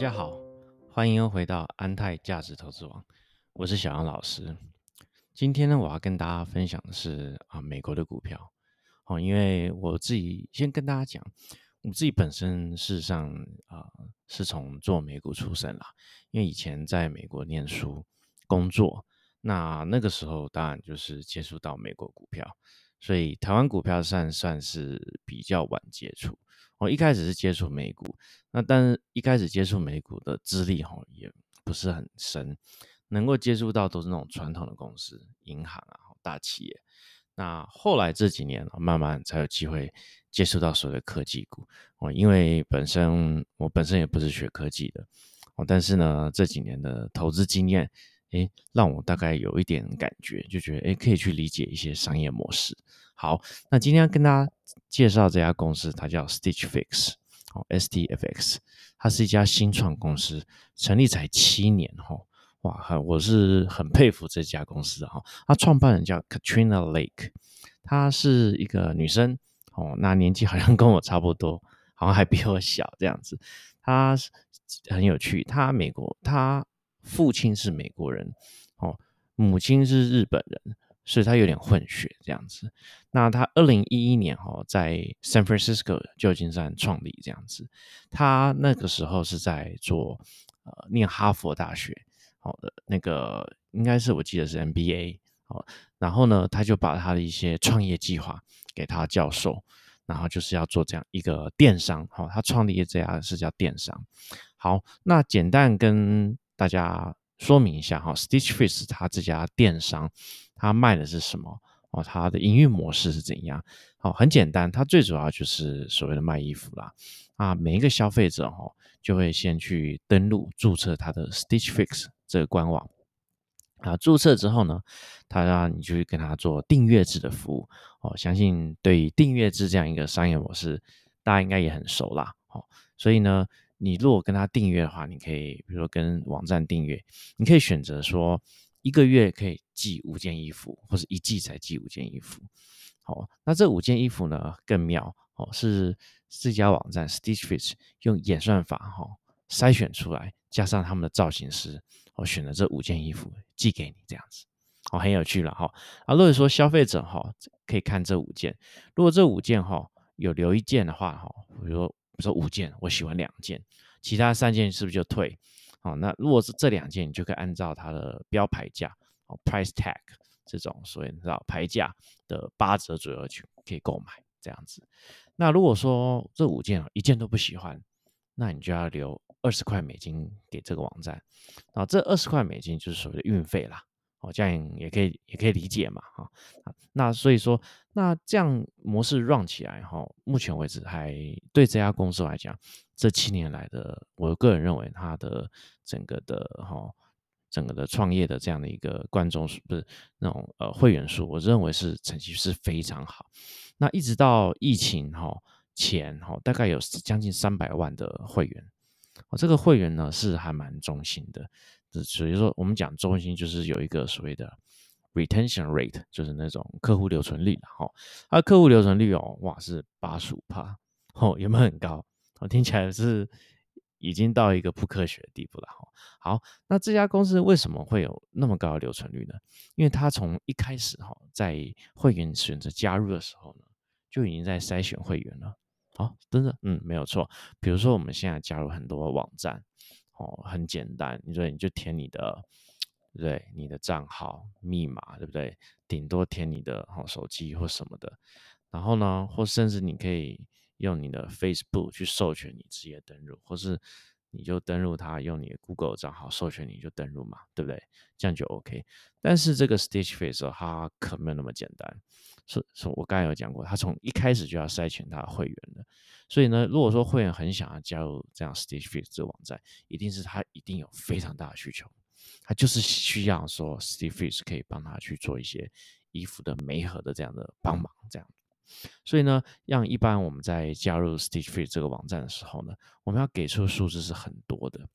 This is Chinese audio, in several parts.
大家好，欢迎回到安泰价值投资网，我是小杨老师。今天呢，我要跟大家分享的是啊，美国的股票哦，因为我自己先跟大家讲，我自己本身事实上啊是从做美股出身啦，因为以前在美国念书工作，那那个时候当然就是接触到美国股票，所以台湾股票算算是比较晚接触。我一开始是接触美股，那但是一开始接触美股的资历哈也不是很深，能够接触到都是那种传统的公司、银行啊、大企业。那后来这几年慢慢才有机会接触到所谓的科技股哦，因为本身我本身也不是学科技的哦，但是呢这几年的投资经验，诶，让我大概有一点感觉，就觉得诶可以去理解一些商业模式。好，那今天跟大家介绍这家公司，它叫 Stitch Fix，哦，STFX，它是一家新创公司，成立才七年，哈，哇，我是很佩服这家公司哈。它创办人叫 Katrina Lake，她是一个女生，哦，那年纪好像跟我差不多，好像还比我小这样子。她很有趣，她美国，她父亲是美国人，哦，母亲是日本人。所以他有点混血这样子。那他二零一一年哈在 San Francisco 旧金山创立这样子。他那个时候是在做呃念哈佛大学好的那个应该是我记得是 MBA 哦。然后呢他就把他的一些创业计划给他教授，然后就是要做这样一个电商好，他创立这家是叫电商。好，那简单跟大家说明一下哈，Stitch Fix 他这家电商。他卖的是什么哦？他的营运模式是怎样？哦，很简单，它最主要就是所谓的卖衣服啦。啊，每一个消费者哈，就会先去登录注册他的 Stitch Fix 这个官网。啊，注册之后呢，他让你去跟他做订阅制的服务。哦，相信对于订阅制这样一个商业模式，大家应该也很熟啦。哦，所以呢，你如果跟他订阅的话，你可以比如说跟网站订阅，你可以选择说。一个月可以寄五件衣服，或者一季才寄五件衣服。好，那这五件衣服呢更妙哦，是这家网站 Stitch Fix 用演算法哈筛选出来，加上他们的造型师哦选了这五件衣服寄给你这样子，哦很有趣了哈。啊，如果说消费者哈可以看这五件，如果这五件哈有留一件的话哈，比如说比如说五件我喜欢两件，其他三件是不是就退？好，那如果是这两件，你就可以按照它的标牌价哦，price tag 这种所谓知道牌价的八折左右去可以购买这样子。那如果说这五件一件都不喜欢，那你就要留二十块美金给这个网站。啊，这二十块美金就是所谓的运费啦。哦，这样也可以也可以理解嘛，哈。那所以说，那这样模式 run 起来哈，目前为止还对这家公司来讲。这七年来的，我个人认为，它的整个的哈，整个的创业的这样的一个观众数，不是那种呃会员数，我认为是成绩是非常好。那一直到疫情哈前哈，大概有将近三百万的会员，哦，这个会员呢是还蛮忠心的。所以说，我们讲中心就是有一个所谓的 retention rate，就是那种客户留存率哈。它客户留存率哦，哇是八十五帕，哦有没有很高？我听起来是已经到一个不科学的地步了哈。好，那这家公司为什么会有那么高的留存率呢？因为它从一开始哈，在会员选择加入的时候呢，就已经在筛选会员了。好，真的，嗯，没有错。比如说我们现在加入很多网站，哦，很简单，你说你就填你的，对，你的账号密码，对不对？顶多填你的哦手机或什么的。然后呢，或甚至你可以。用你的 Facebook 去授权你直接登录，或是你就登录它，用你的 Google 账号授权你就登录嘛，对不对？这样就 OK。但是这个 Stitch Fix 它可没有那么简单，是是我刚才有讲过，它从一开始就要筛选它的会员的。所以呢，如果说会员很想要加入这样 Stitch Fix 这个网站，一定是他一定有非常大的需求，他就是需要说 Stitch Fix 可以帮他去做一些衣服的媒合的这样的帮忙，这样。所以呢，让一般我们在加入 Stitch Fix 这个网站的时候呢，我们要给出的数字是很多的。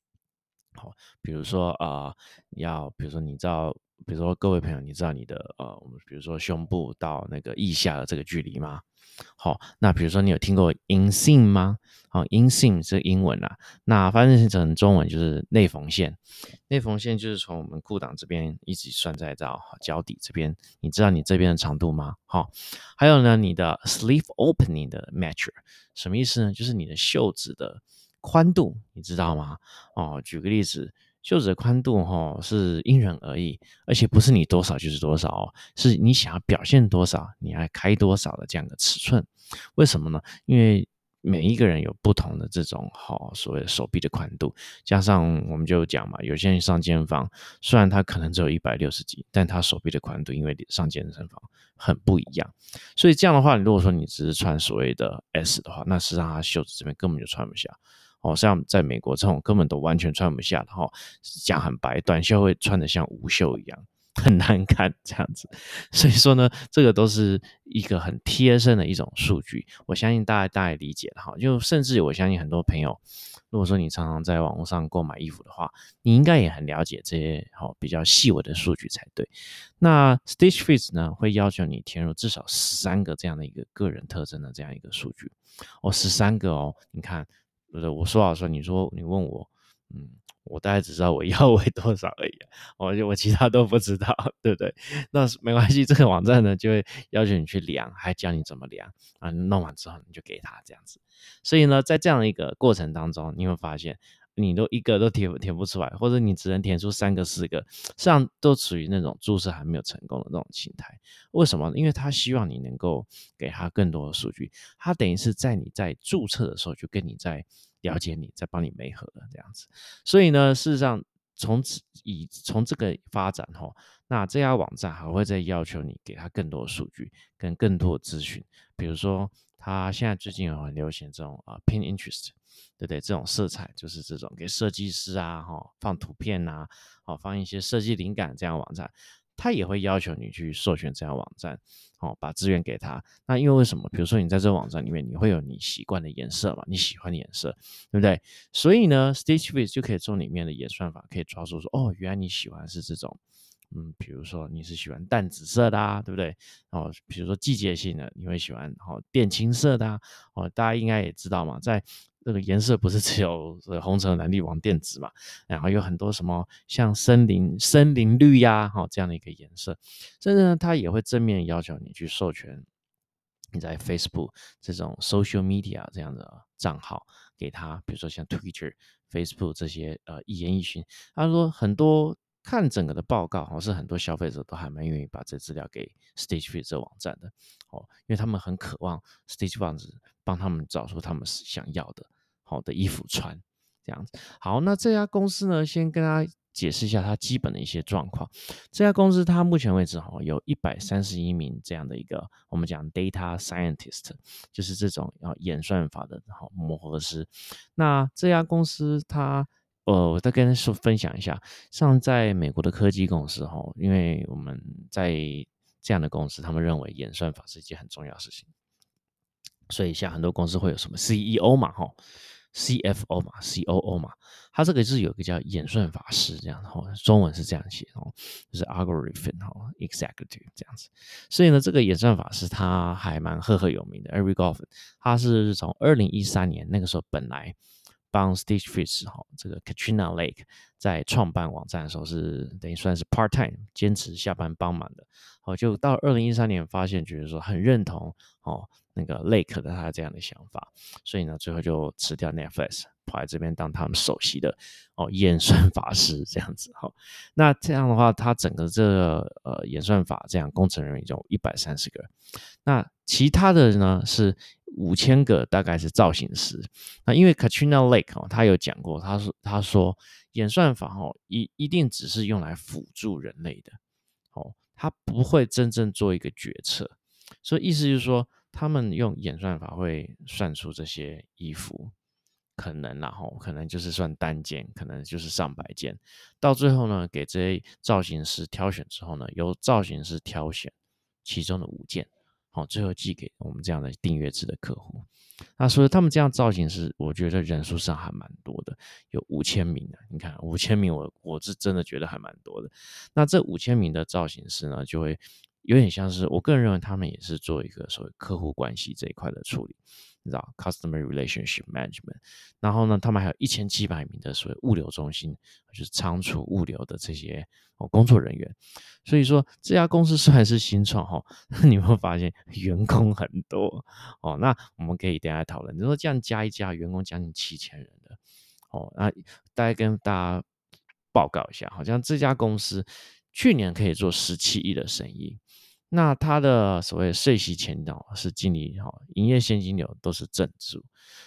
好，比如说啊，要比如说你知道，比如说各位朋友，你知道你的呃，我们比如说胸部到那个腋下的这个距离吗？好，那比如说你有听过 inseam 吗？好，inseam 是英文啊，那翻译成中文就是内缝线。内缝线就是从我们裤裆这边一直算在到脚底这边。你知道你这边的长度吗？好，还有呢，你的 sleeve opening 的 measure 什么意思呢？就是你的袖子的宽度，你知道吗？哦，举个例子。袖子的宽度哈是因人而异，而且不是你多少就是多少哦，是你想要表现多少，你要开多少的这样的尺寸。为什么呢？因为每一个人有不同的这种哈所谓的手臂的宽度，加上我们就讲嘛，有些人上健身房，虽然他可能只有一百六十几，但他手臂的宽度因为上健身房很不一样，所以这样的话，如果说你只是穿所谓的 S 的话，那实际上他袖子这边根本就穿不下。哦，像在美国这种根本都完全穿不下的哈，讲很白，短袖会穿的像无袖一样，很难看这样子。所以说呢，这个都是一个很贴身的一种数据，我相信大家大概理解了哈。就甚至我相信很多朋友，如果说你常常在网络上购买衣服的话，你应该也很了解这些好比较细微的数据才对。那 Stitch f i t 呢，会要求你填入至少十三个这样的一个个人特征的这样一个数据哦，十三个哦，你看。对不是？我说好说，你说你问我，嗯，我大概只知道我腰围 多少而已，我就我其他都不知道，对不对？那没关系，这个网站呢就会要求你去量，还教你怎么量啊。弄完之后你就给他这样子。所以呢，在这样一个过程当中，你会发现。你都一个都填填不出来，或者你只能填出三个、四个，实际上都处于那种注册还没有成功的那种心态。为什么？因为他希望你能够给他更多的数据，他等于是在你在注册的时候就跟你在了解你，在帮你媒合了这样子。所以呢，事实上从此以从这个发展哈，那这家网站还会再要求你给他更多的数据跟更多的资讯，比如说他现在最近有很流行这种啊 pin interest。对不对？这种色彩就是这种给设计师啊，哈，放图片呐，好放一些设计灵感这样网站，他也会要求你去授权这样网站，哦，把资源给他。那因为为什么？比如说你在这网站里面，你会有你习惯的颜色嘛，你喜欢的颜色，对不对？所以呢，Stitch f i e 就可以从里面的演算法可以抓住说，哦，原来你喜欢是这种。嗯，比如说你是喜欢淡紫色的啊，对不对？哦，比如说季节性的，你会喜欢哦靛青色的啊。哦，大家应该也知道嘛，在这个颜色不是只有红橙蓝绿黄靛紫嘛，然后有很多什么像森林森林绿呀，哈这样的一个颜色，甚至呢，它也会正面要求你去授权你在 Facebook 这种 social media 这样的账号给他，比如说像 Twitter、Facebook 这些呃一言一行，他说很多。看整个的报告，好哦，是很多消费者都还蛮愿意把这资料给 Stage Fit 这网站的，哦，因为他们很渴望 Stage Fit 帮他们找出他们想要的好的衣服穿，这样子。好，那这家公司呢，先跟大家解释一下它基本的一些状况。这家公司它目前为止，哈，有一百三十一名这样的一个我们讲 Data Scientist，就是这种要演算法的好磨合师。那这家公司它呃，我再跟说分享一下，像在美国的科技公司哈，因为我们在这样的公司，他们认为演算法是一件很重要的事情，所以像很多公司会有什么 CEO 嘛哈，CFO 嘛，COO 嘛，它这个是有个叫演算法师这样哈，中文是这样写哦，就是 algorithm 哈，executive 这样子，所以呢，这个演算法师他还蛮赫赫有名的，Eric Goffin，他是从二零一三年那个时候本来。帮 Stitch Fits 哈，这个 Katrina Lake 在创办网站的时候是等于算是 part time 坚持下班帮忙的，好，就到二零一三年发现觉得说很认同哦那个 Lake 的他这样的想法，所以呢最后就辞掉 Netflix 跑来这边当他们首席的哦演算法师这样子哈，那这样的话他整个这呃演算法这样工程人员就一百三十个，那其他的呢是。五千个大概是造型师，那因为 Katrina Lake 哦，他有讲过，他说他说演算法哦一一定只是用来辅助人类的，哦，他不会真正做一个决策，所以意思就是说，他们用演算法会算出这些衣服可能然后可能就是算单件，可能就是上百件，到最后呢，给这些造型师挑选之后呢，由造型师挑选其中的五件。哦，最后寄给我们这样的订阅制的客户。那所以他们这样造型师，我觉得人数上还蛮多的，有五千名的。你看五千名，我我是真的觉得还蛮多的。那这五千名的造型师呢，就会有点像是我个人认为他们也是做一个所谓客户关系这一块的处理。你知道，customer relationship management，然后呢，他们还有一千七百名的所谓物流中心，就是仓储物流的这些哦工作人员。所以说，这家公司虽然是新创哈，你会发现员工很多哦。那我们可以等下讨论。你说这样加一加，员工将近七千人的哦。那大概跟大家报告一下，好像这家公司去年可以做十七亿的生意。那它的所谓税息前导是净利哈，营业现金流都是正数，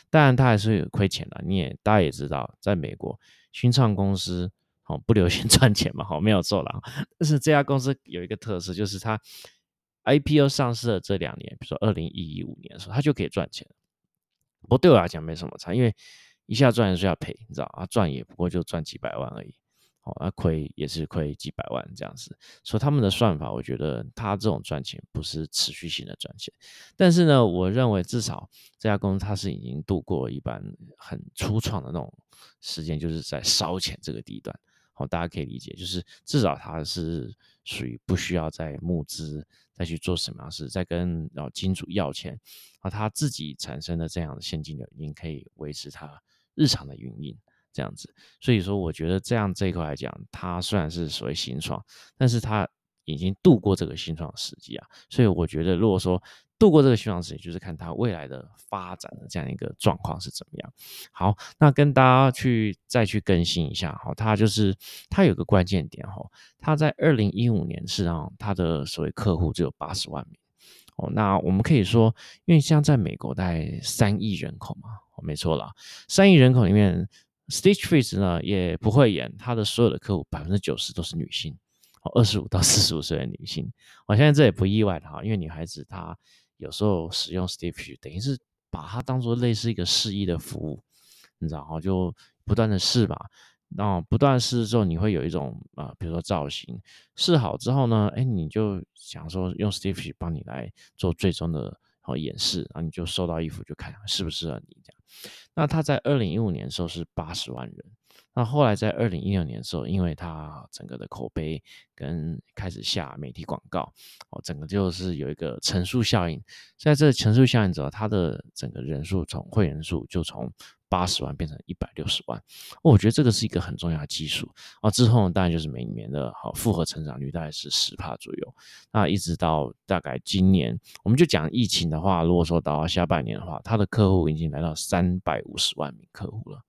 当然它还是有亏钱的。你也大家也知道，在美国新创公司哦不流行 赚钱嘛，好没有错啦。但是这家公司有一个特色，就是它 IPO 上市的这两年，比如说二零一五年的时候，它就可以赚钱。不对我来讲没什么差，因为一下赚是要赔，你知道啊，赚也不过就赚几百万而已。那亏也是亏几百万这样子，所以他们的算法，我觉得他这种赚钱不是持续性的赚钱，但是呢，我认为至少这家公司它是已经度过一般很初创的那种时间，就是在烧钱这个地段。好，大家可以理解，就是至少它是属于不需要再募资再去做什么样事，再跟然后金主要钱，啊，他自己产生的这样的现金流已经可以维持他日常的运营。这样子，所以说我觉得这样这一块来讲，它虽然是所谓新创，但是它已经度过这个新创时期啊。所以我觉得，如果说度过这个新创时期，就是看它未来的发展的这样一个状况是怎么样。好，那跟大家去再去更新一下好，它就是它有个关键点哈，它在二零一五年是让它的所谓客户只有八十万名哦。那我们可以说，因为像在美国大概三亿人口嘛，哦，没错啦，三亿人口里面。Stitch Fix 呢也不会演，他的所有的客户百分之九十都是女性，哦，二十五到四十五岁的女性。我相信这也不意外的哈，因为女孩子她有时候使用 Stitch 等于是把它当做类似一个试衣的服务，你知道哈，就不断的试吧，然后不断试之后，你会有一种啊，比如说造型试好之后呢，哎，你就想说用 Stitch 帮你来做最终的哦演示，然后你就收到衣服就看适不适合你这样。那他在二零一五年的时候是八十万人，那后来在二零一六年的时候，因为他整个的口碑跟开始下媒体广告，哦，整个就是有一个乘数效应，在这乘数效应之后，他的整个人数从会员数就从。八十万变成一百六十万，我觉得这个是一个很重要的基数啊。之后呢当然就是每年的好复合成长率大概是十帕左右。那一直到大概今年，我们就讲疫情的话，如果说到下半年的话，他的客户已经来到三百五十万名客户了。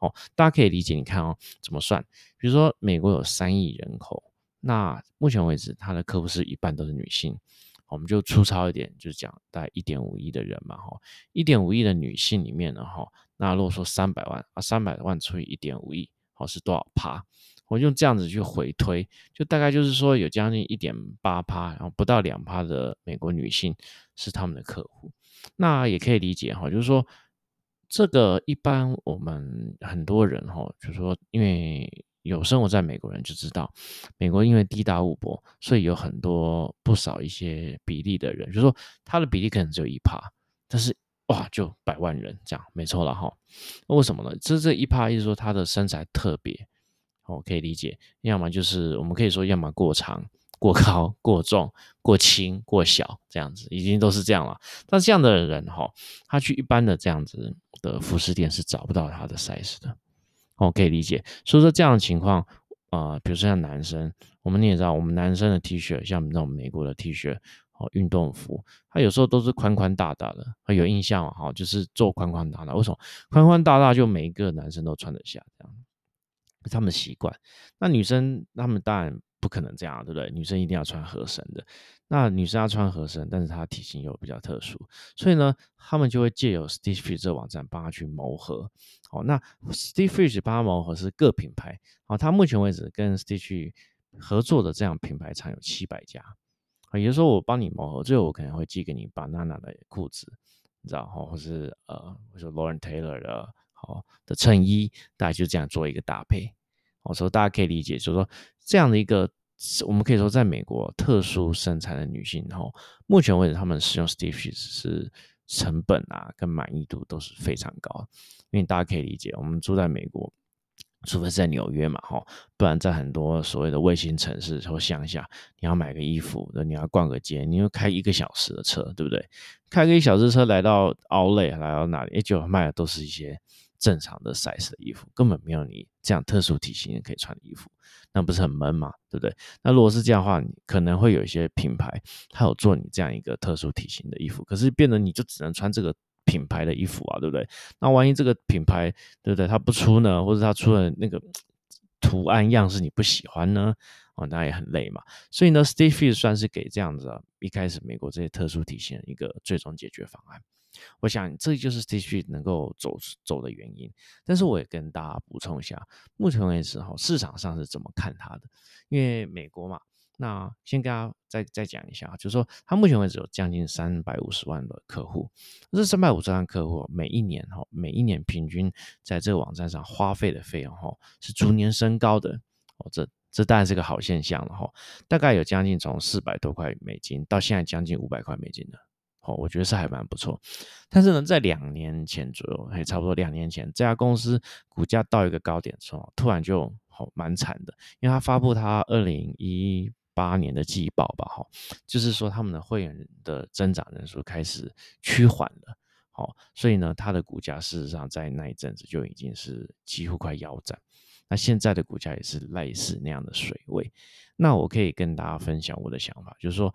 哦，大家可以理解，你看哦，怎么算？比如说美国有三亿人口，那目前为止他的客户是一半都是女性。我们就粗糙一点，就是讲大概一点五亿的人嘛，哈，一点五亿的女性里面呢，哈，那如果说三百万啊，三百万除以一点五亿，好是多少趴？我用这样子去回推，就大概就是说有将近一点八趴，然后不到两趴的美国女性是他们的客户。那也可以理解哈，就是说这个一般我们很多人哈，就是说因为。有生活在美国人就知道，美国因为地大物博，所以有很多不少一些比例的人，就是说他的比例可能只有一趴，但是哇，就百万人这样，没错了哈。那为什么呢？这这一趴意思说他的身材特别，哦，可以理解，要么就是我们可以说，要么过长、过高、过重、过轻、过小这样子，已经都是这样了。但这样的人哈，他去一般的这样子的服饰店是找不到他的 size 的。哦，可以理解。所以说这样的情况，啊，比如说像男生，我们你也知道，我们男生的 T 恤，像那种美国的 T 恤，哦，运动服，它有时候都是宽宽大大的，有印象哈，就是做宽宽大大。为什么宽宽大大就每一个男生都穿得下这样？他们习惯。那女生他们当然不可能这样，对不对？女生一定要穿合身的。那女生要穿合身，但是她体型又比较特殊，所以呢，他们就会借由 Stitch Fit 这网站帮她去谋合。好，那 Stitch Fit 帮她谋合是各品牌。好，她目前为止跟 Stitch 合作的这样品牌厂有七百家。啊，也就是说我帮你谋合，最后我可能会寄给你 Banana 的裤子，你知道哈，或是呃，或者 Lauren Taylor 的好的衬衣，大家就这样做一个搭配。我说大家可以理解，就是说这样的一个。我们可以说，在美国特殊身材的女性，然后目前为止，她们使用 Steve 是成本啊跟满意度都是非常高，因为大家可以理解，我们住在美国。除非是在纽约嘛，哈，不然在很多所谓的卫星城市或乡下，你要买个衣服，你要逛个街，你要开一个小时的车，对不对？开个一小时车来到奥累来到哪里？就卖的都是一些正常的 size 的衣服，根本没有你这样特殊体型可以穿的衣服，那不是很闷吗？对不对？那如果是这样的话，你可能会有一些品牌，它有做你这样一个特殊体型的衣服，可是变得你就只能穿这个。品牌的衣服啊，对不对？那万一这个品牌，对不对？它不出呢，或者它出了那个图案样式你不喜欢呢？哦，那也很累嘛。所以呢，Stay Fit 算是给这样子啊一开始美国这些特殊体型一个最终解决方案。我想这就是 Stay Fit 能够走走的原因。但是我也跟大家补充一下，目前为止哈，市场上是怎么看它的？因为美国嘛。那先跟大家再再讲一下，就是说，他目前为止有将近三百五十万的客户，这三百五十万客户每一年哈，每一年平均在这个网站上花费的费用哈，是逐年升高的哦，这这当然是个好现象了哈，大概有将近从四百多块美金到现在将近五百块美金的，我觉得是还蛮不错。但是呢，在两年前左右，还差不多两年前，这家公司股价到一个高点之后，突然就好蛮惨的，因为他发布他二零一。八年的季报吧，哈，就是说他们的会员的增长人数开始趋缓了，好，所以呢，它的股价事实上在那一阵子就已经是几乎快腰斩，那现在的股价也是类似那样的水位。那我可以跟大家分享我的想法，就是说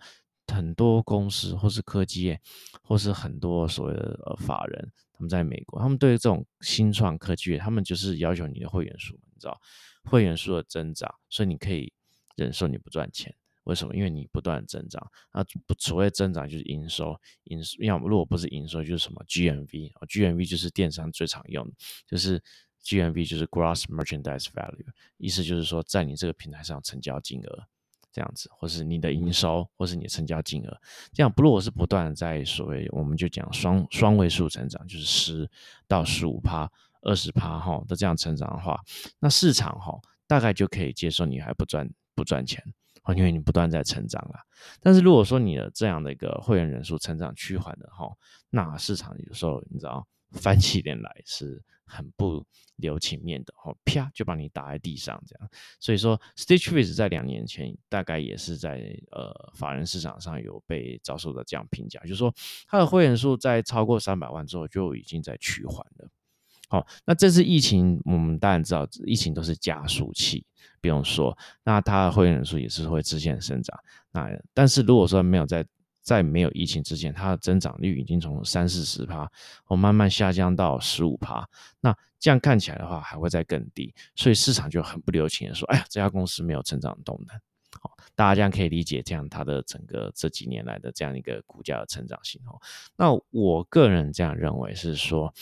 很多公司或是科技业，或是很多所谓的呃法人，他们在美国，他们对于这种新创科技业，他们就是要求你的会员数，你知道会员数的增长，所以你可以。忍受你不赚钱，为什么？因为你不断增长，那不所谓增长就是营收，营收要么如果不是营收就是什么 GMV 啊，GMV 就是电商最常用，就是 GMV 就是 Gross Merchandise Value，意思就是说在你这个平台上成交金额这样子，或是你的营收，或是你的成交金额，这样不如果是不断在所谓我们就讲双双位数成长，就是十到十五趴、二十趴哈的这样成长的话，那市场哈大概就可以接受你还不赚。不赚钱哦，因为你不断在成长了。但是如果说你的这样的一个会员人数成长趋缓的哈，那市场有时候你知道翻起脸来是很不留情面的哦，啪就把你打在地上这样。所以说，Stitch Face 在两年前大概也是在呃法人市场上有被遭受的这样评价，就是说它的会员数在超过三百万之后就已经在趋缓了。好，那这次疫情我们当然知道，疫情都是加速器。不用说，那它的会员数也是会直线生长。那但是如果说没有在在没有疫情之前，它的增长率已经从三四十趴，哦慢慢下降到十五趴。那这样看起来的话，还会再更低。所以市场就很不留情的说：“哎呀，这家公司没有成长动能。”好，大家这样可以理解这样它的整个这几年来的这样一个股价的成长性。哦，那我个人这样认为是说，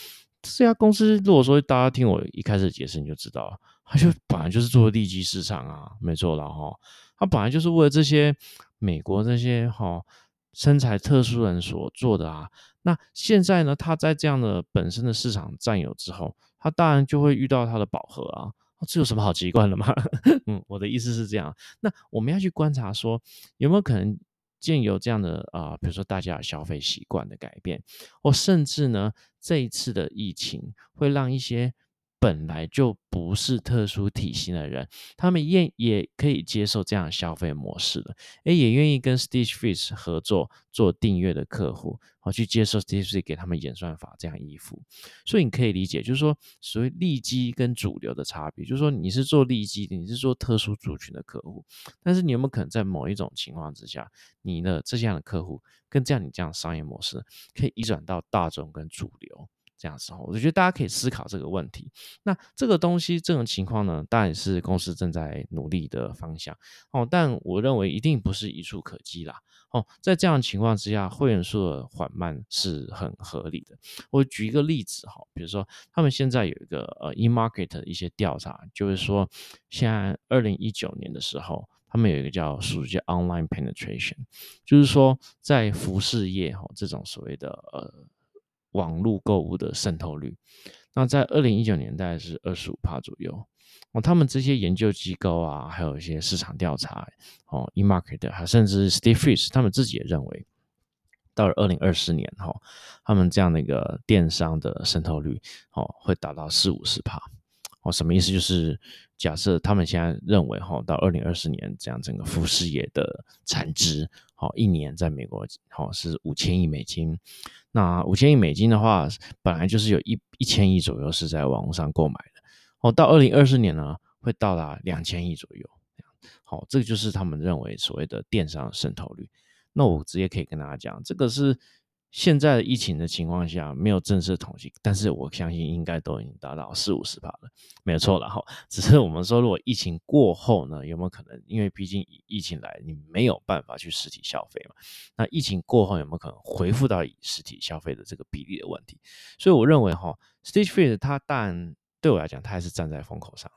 这家公司如果说大家听我一开始解释，你就知道。它就本来就是做利基市场啊，没错了哈。它本来就是为了这些美国这些哈身材特殊人所做的啊。那现在呢，他在这样的本身的市场占有之后，他当然就会遇到他的饱和啊。这有什么好奇怪的吗？嗯，我的意思是这样。那我们要去观察说，有没有可能见有这样的啊，比如说大家消费习惯的改变，或甚至呢，这一次的疫情会让一些。本来就不是特殊体型的人，他们愿也可以接受这样消费模式的，诶，也愿意跟 Stitch Face 合作做订阅的客户，好去接受 Stitch Face 给他们演算法这样衣服。所以你可以理解，就是说所谓利基跟主流的差别，就是说你是做利基，你是做特殊族群的客户，但是你有没有可能在某一种情况之下，你的这样的客户跟这样你这样商业模式可以移转到大众跟主流？这样时候，我觉得大家可以思考这个问题。那这个东西这种情况呢，当然是公司正在努力的方向哦。但我认为一定不是一触可及啦哦。在这样情况之下，会员数的缓慢是很合理的。我举一个例子哈，比如说他们现在有一个呃 eMarket 的一些调查，就是说现在二零一九年的时候，他们有一个叫属于叫 Online Penetration，就是说在服饰业哈这种所谓的呃。网络购物的渗透率，那在二零一九年代是二十五帕左右。哦，他们这些研究机构啊，还有一些市场调查，哦，eMarket 还甚至 Steve Fish 他们自己也认为，到了二零二四年哈，他们这样的一个电商的渗透率哦，会达到四五十帕。哦，什么意思？就是假设他们现在认为哈，到二零二四年这样整个服饰业的产值，哦，一年在美国好是五千亿美金。那五千亿美金的话，本来就是有一一千亿左右是在网络上购买的。哦，到二零二四年呢，会到达两千亿左右。好，这个就是他们认为所谓的电商渗透率。那我直接可以跟大家讲，这个是。现在的疫情的情况下没有正式统计，但是我相信应该都已经达到四五十趴了，没有错了哈。只是我们说，如果疫情过后呢，有没有可能？因为毕竟疫情来，你没有办法去实体消费嘛。那疫情过后有没有可能恢复到以实体消费的这个比例的问题？所以我认为哈，Stage f r e e 它但对我来讲，它还是站在风口上，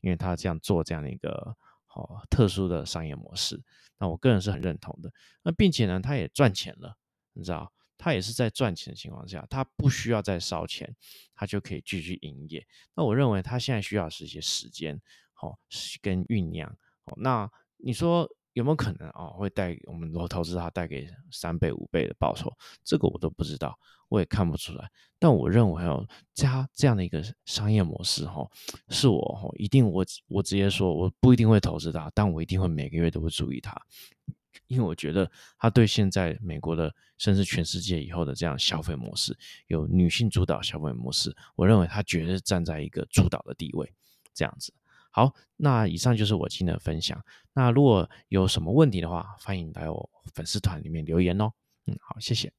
因为它这样做这样的一个好特殊的商业模式，那我个人是很认同的。那并且呢，它也赚钱了，你知道？他也是在赚钱的情况下，他不需要再烧钱，他就可以继续营业。那我认为他现在需要是一些时间，好跟酝酿。好，那你说有没有可能哦，会带我们投资他带给三倍、五倍的报酬？这个我都不知道，我也看不出来。但我认为哦，加这样的一个商业模式，哈，是我哈一定我我直接说，我不一定会投资他，但我一定会每个月都会注意他。因为我觉得他对现在美国的，甚至全世界以后的这样消费模式，有女性主导消费模式，我认为他绝对站在一个主导的地位。这样子，好，那以上就是我今天的分享。那如果有什么问题的话，欢迎来我粉丝团里面留言哦。嗯，好，谢谢。